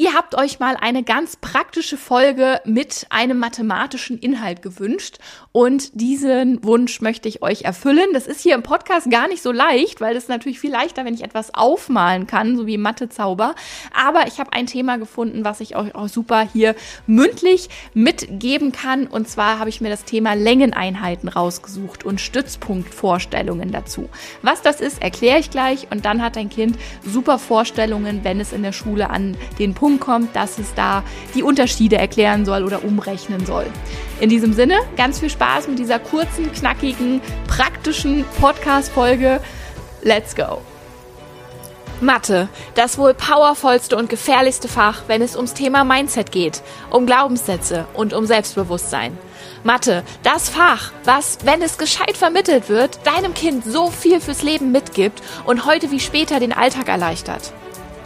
Ihr habt euch mal eine ganz praktische Folge mit einem mathematischen Inhalt gewünscht und diesen Wunsch möchte ich euch erfüllen. Das ist hier im Podcast gar nicht so leicht, weil es natürlich viel leichter, wenn ich etwas aufmalen kann, so wie Mathezauber. Aber ich habe ein Thema gefunden, was ich euch auch super hier mündlich mitgeben kann. Und zwar habe ich mir das Thema Längeneinheiten rausgesucht und Stützpunktvorstellungen dazu. Was das ist, erkläre ich gleich und dann hat dein Kind super Vorstellungen, wenn es in der Schule an den Punkt Punkt kommt, dass es da die Unterschiede erklären soll oder umrechnen soll. In diesem Sinne, ganz viel Spaß mit dieser kurzen, knackigen, praktischen Podcast-Folge. Let's go! Mathe, das wohl powervollste und gefährlichste Fach, wenn es ums Thema Mindset geht, um Glaubenssätze und um Selbstbewusstsein. Mathe, das Fach, was, wenn es gescheit vermittelt wird, deinem Kind so viel fürs Leben mitgibt und heute wie später den Alltag erleichtert.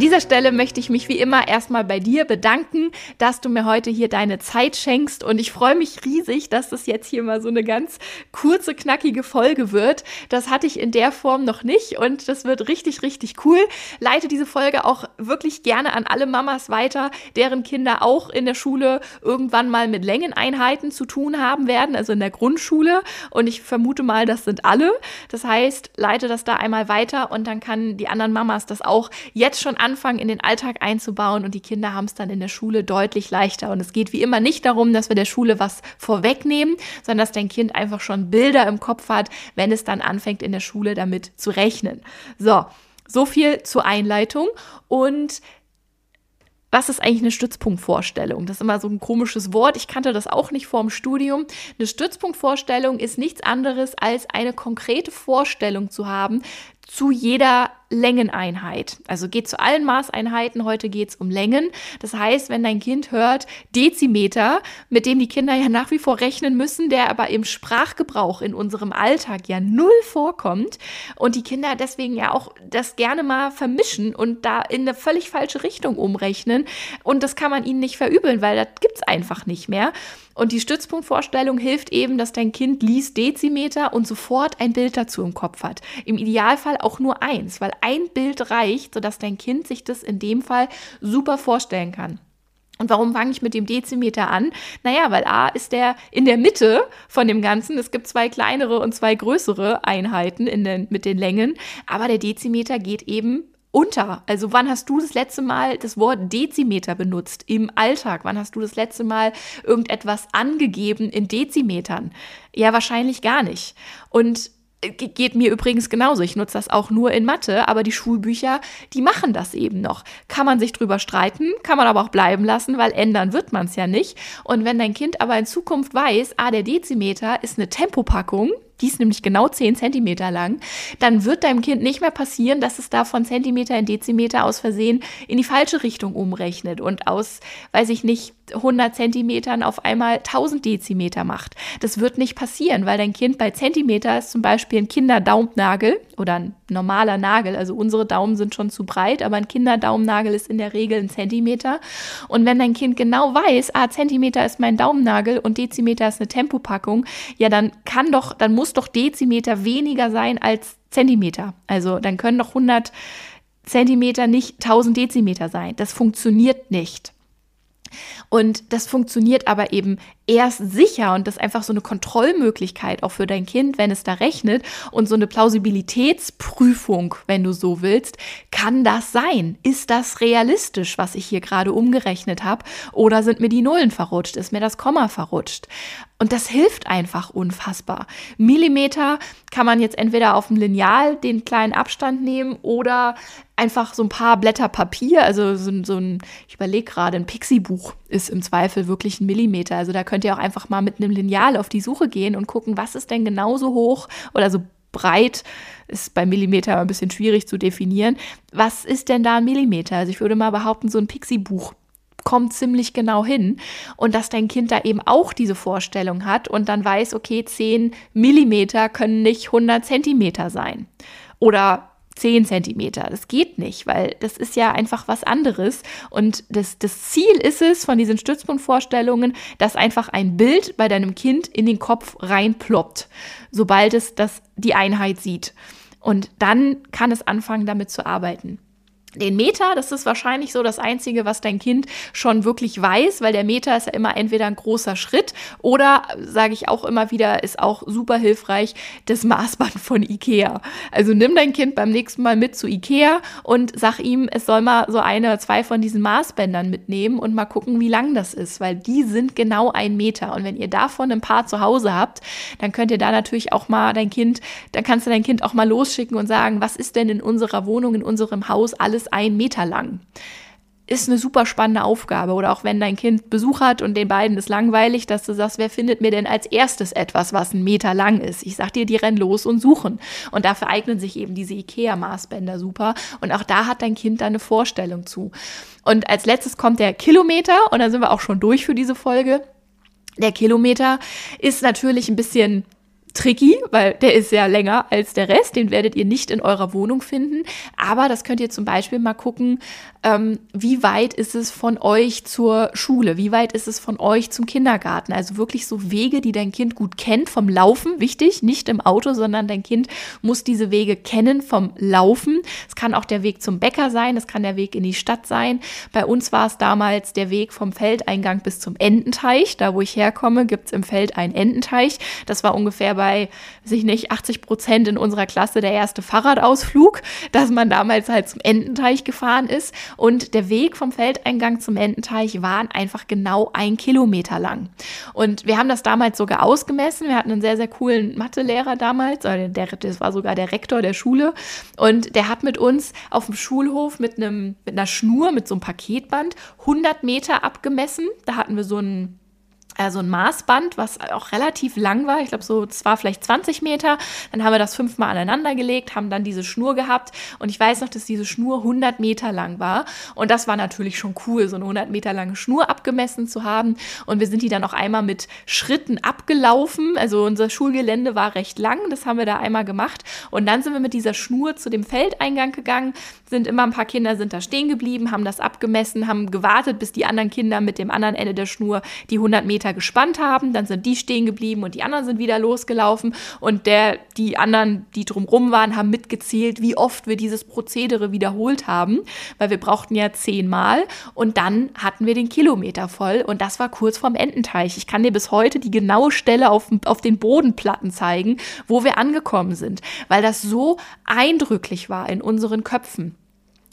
dieser Stelle möchte ich mich wie immer erstmal bei dir bedanken, dass du mir heute hier deine Zeit schenkst und ich freue mich riesig, dass das jetzt hier mal so eine ganz kurze, knackige Folge wird. Das hatte ich in der Form noch nicht und das wird richtig, richtig cool. Leite diese Folge auch wirklich gerne an alle Mamas weiter, deren Kinder auch in der Schule irgendwann mal mit Längeneinheiten zu tun haben werden, also in der Grundschule und ich vermute mal, das sind alle. Das heißt, leite das da einmal weiter und dann kann die anderen Mamas das auch jetzt schon an anfangen, in den Alltag einzubauen und die Kinder haben es dann in der Schule deutlich leichter. Und es geht wie immer nicht darum, dass wir der Schule was vorwegnehmen, sondern dass dein Kind einfach schon Bilder im Kopf hat, wenn es dann anfängt, in der Schule damit zu rechnen. So, so viel zur Einleitung und was ist eigentlich eine Stützpunktvorstellung? Das ist immer so ein komisches Wort. Ich kannte das auch nicht vor dem Studium. Eine Stützpunktvorstellung ist nichts anderes als eine konkrete Vorstellung zu haben zu jeder Längeneinheit. Also geht zu allen Maßeinheiten. Heute geht es um Längen. Das heißt, wenn dein Kind hört Dezimeter, mit dem die Kinder ja nach wie vor rechnen müssen, der aber im Sprachgebrauch in unserem Alltag ja null vorkommt und die Kinder deswegen ja auch das gerne mal vermischen und da in eine völlig falsche Richtung umrechnen. Und das kann man ihnen nicht verübeln, weil das gibt es einfach nicht mehr. Und die Stützpunktvorstellung hilft eben, dass dein Kind liest Dezimeter und sofort ein Bild dazu im Kopf hat. Im Idealfall auch nur eins, weil ein Bild reicht, sodass dein Kind sich das in dem Fall super vorstellen kann. Und warum fange ich mit dem Dezimeter an? Naja, weil A ist der in der Mitte von dem Ganzen. Es gibt zwei kleinere und zwei größere Einheiten in den, mit den Längen. Aber der Dezimeter geht eben unter. Also wann hast du das letzte Mal das Wort Dezimeter benutzt im Alltag? Wann hast du das letzte Mal irgendetwas angegeben in Dezimetern? Ja, wahrscheinlich gar nicht. Und geht mir übrigens genauso. Ich nutze das auch nur in Mathe, aber die Schulbücher, die machen das eben noch. Kann man sich drüber streiten, kann man aber auch bleiben lassen, weil ändern wird man es ja nicht. Und wenn dein Kind aber in Zukunft weiß, ah, der Dezimeter ist eine Tempopackung, die ist nämlich genau 10 Zentimeter lang, dann wird deinem Kind nicht mehr passieren, dass es da von Zentimeter in Dezimeter aus Versehen in die falsche Richtung umrechnet und aus, weiß ich nicht, 100 Zentimetern auf einmal 1000 Dezimeter macht. Das wird nicht passieren, weil dein Kind bei Zentimeter ist zum Beispiel ein Kinderdaumnagel oder ein normaler Nagel. Also unsere Daumen sind schon zu breit, aber ein Kinderdaumennagel ist in der Regel ein Zentimeter. Und wenn dein Kind genau weiß, ah, Zentimeter ist mein Daumennagel und Dezimeter ist eine Tempopackung, ja, dann kann doch, dann muss doch Dezimeter weniger sein als Zentimeter. Also dann können doch 100 Zentimeter nicht 1000 Dezimeter sein. Das funktioniert nicht. Und das funktioniert aber eben erst sicher und das ist einfach so eine Kontrollmöglichkeit auch für dein Kind, wenn es da rechnet und so eine Plausibilitätsprüfung, wenn du so willst, kann das sein? Ist das realistisch, was ich hier gerade umgerechnet habe oder sind mir die Nullen verrutscht, ist mir das Komma verrutscht? Und das hilft einfach unfassbar. Millimeter kann man jetzt entweder auf dem Lineal den kleinen Abstand nehmen oder einfach so ein paar Blätter Papier, also so, so ein, ich überlege gerade, ein Pixie-Buch ist im Zweifel wirklich ein Millimeter. Also da könnt ihr auch einfach mal mit einem Lineal auf die Suche gehen und gucken, was ist denn genauso hoch oder so breit, ist bei Millimeter ein bisschen schwierig zu definieren. Was ist denn da ein Millimeter? Also ich würde mal behaupten, so ein Pixie-Buch kommt ziemlich genau hin und dass dein Kind da eben auch diese Vorstellung hat und dann weiß, okay, 10 Millimeter können nicht 100 Zentimeter sein. Oder 10 Zentimeter. Das geht nicht, weil das ist ja einfach was anderes. Und das, das Ziel ist es von diesen Stützpunktvorstellungen, dass einfach ein Bild bei deinem Kind in den Kopf reinploppt, sobald es das, die Einheit sieht. Und dann kann es anfangen, damit zu arbeiten. Den Meter, das ist wahrscheinlich so das Einzige, was dein Kind schon wirklich weiß, weil der Meter ist ja immer entweder ein großer Schritt oder, sage ich auch immer wieder, ist auch super hilfreich, das Maßband von Ikea. Also nimm dein Kind beim nächsten Mal mit zu Ikea und sag ihm, es soll mal so eine oder zwei von diesen Maßbändern mitnehmen und mal gucken, wie lang das ist, weil die sind genau ein Meter. Und wenn ihr davon ein paar zu Hause habt, dann könnt ihr da natürlich auch mal dein Kind, dann kannst du dein Kind auch mal losschicken und sagen, was ist denn in unserer Wohnung, in unserem Haus alles ist ein Meter lang. Ist eine super spannende Aufgabe. Oder auch wenn dein Kind Besuch hat und den beiden ist langweilig, dass du sagst, wer findet mir denn als erstes etwas, was ein Meter lang ist? Ich sag dir, die rennen los und suchen. Und dafür eignen sich eben diese IKEA-Maßbänder super. Und auch da hat dein Kind da eine Vorstellung zu. Und als letztes kommt der Kilometer. Und dann sind wir auch schon durch für diese Folge. Der Kilometer ist natürlich ein bisschen tricky, weil der ist sehr länger als der Rest. Den werdet ihr nicht in eurer Wohnung finden. Aber das könnt ihr zum Beispiel mal gucken, ähm, wie weit ist es von euch zur Schule? Wie weit ist es von euch zum Kindergarten? Also wirklich so Wege, die dein Kind gut kennt vom Laufen. Wichtig, nicht im Auto, sondern dein Kind muss diese Wege kennen vom Laufen. Es kann auch der Weg zum Bäcker sein, es kann der Weg in die Stadt sein. Bei uns war es damals der Weg vom Feldeingang bis zum Ententeich. Da, wo ich herkomme, gibt es im Feld einen Ententeich. Das war ungefähr bei bei, sich nicht, 80 Prozent in unserer Klasse der erste Fahrradausflug, dass man damals halt zum Ententeich gefahren ist. Und der Weg vom Feldeingang zum Ententeich war einfach genau ein Kilometer lang. Und wir haben das damals sogar ausgemessen. Wir hatten einen sehr, sehr coolen Mathelehrer damals. Der, das war sogar der Rektor der Schule. Und der hat mit uns auf dem Schulhof mit, einem, mit einer Schnur, mit so einem Paketband 100 Meter abgemessen. Da hatten wir so einen also ein Maßband, was auch relativ lang war. Ich glaube, so, es war vielleicht 20 Meter. Dann haben wir das fünfmal aneinander gelegt, haben dann diese Schnur gehabt. Und ich weiß noch, dass diese Schnur 100 Meter lang war. Und das war natürlich schon cool, so eine 100 Meter lange Schnur abgemessen zu haben. Und wir sind die dann auch einmal mit Schritten abgelaufen. Also unser Schulgelände war recht lang. Das haben wir da einmal gemacht. Und dann sind wir mit dieser Schnur zu dem Feldeingang gegangen, sind immer ein paar Kinder sind da stehen geblieben, haben das abgemessen, haben gewartet, bis die anderen Kinder mit dem anderen Ende der Schnur die 100 Meter Meter gespannt haben, dann sind die stehen geblieben und die anderen sind wieder losgelaufen und der, die anderen, die drumrum waren, haben mitgezählt, wie oft wir dieses Prozedere wiederholt haben, weil wir brauchten ja zehnmal und dann hatten wir den Kilometer voll und das war kurz vorm Ententeich. Ich kann dir bis heute die genaue Stelle auf, auf den Bodenplatten zeigen, wo wir angekommen sind, weil das so eindrücklich war in unseren Köpfen.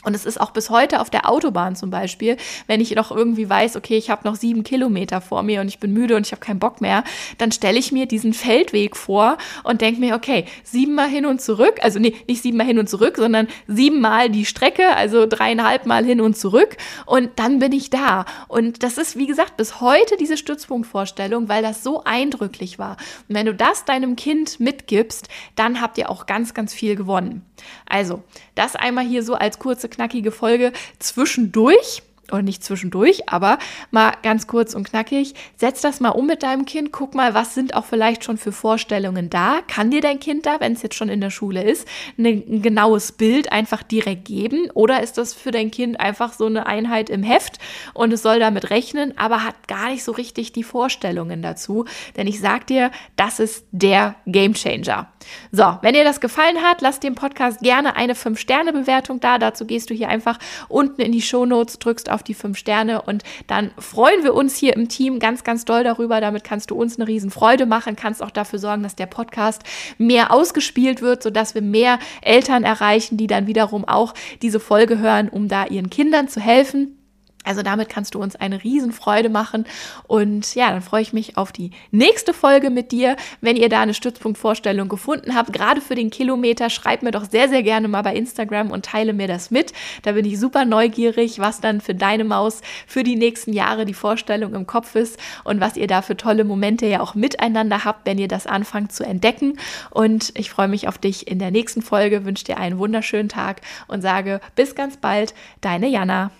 Und es ist auch bis heute auf der Autobahn zum Beispiel, wenn ich noch irgendwie weiß, okay, ich habe noch sieben Kilometer vor mir und ich bin müde und ich habe keinen Bock mehr, dann stelle ich mir diesen Feldweg vor und denke mir, okay, siebenmal hin und zurück, also nee, nicht siebenmal hin und zurück, sondern siebenmal die Strecke, also dreieinhalb Mal hin und zurück und dann bin ich da. Und das ist, wie gesagt, bis heute diese Stützpunktvorstellung, weil das so eindrücklich war. Und wenn du das deinem Kind mitgibst, dann habt ihr auch ganz, ganz viel gewonnen. Also, das einmal hier so als kurze, knackige Folge zwischendurch oder nicht zwischendurch, aber mal ganz kurz und knackig, setz das mal um mit deinem Kind, guck mal, was sind auch vielleicht schon für Vorstellungen da. Kann dir dein Kind da, wenn es jetzt schon in der Schule ist, ein genaues Bild einfach direkt geben? Oder ist das für dein Kind einfach so eine Einheit im Heft und es soll damit rechnen, aber hat gar nicht so richtig die Vorstellungen dazu? Denn ich sag dir, das ist der Gamechanger. So, wenn dir das gefallen hat, lass dem Podcast gerne eine 5-Sterne-Bewertung da. Dazu gehst du hier einfach unten in die Shownotes, drückst auf die 5 Sterne und dann freuen wir uns hier im Team ganz, ganz doll darüber. Damit kannst du uns eine riesen Freude machen, kannst auch dafür sorgen, dass der Podcast mehr ausgespielt wird, sodass wir mehr Eltern erreichen, die dann wiederum auch diese Folge hören, um da ihren Kindern zu helfen. Also damit kannst du uns eine Riesenfreude machen. Und ja, dann freue ich mich auf die nächste Folge mit dir. Wenn ihr da eine Stützpunktvorstellung gefunden habt, gerade für den Kilometer, schreib mir doch sehr, sehr gerne mal bei Instagram und teile mir das mit. Da bin ich super neugierig, was dann für deine Maus für die nächsten Jahre die Vorstellung im Kopf ist und was ihr da für tolle Momente ja auch miteinander habt, wenn ihr das anfangt zu entdecken. Und ich freue mich auf dich in der nächsten Folge, wünsche dir einen wunderschönen Tag und sage bis ganz bald, deine Jana.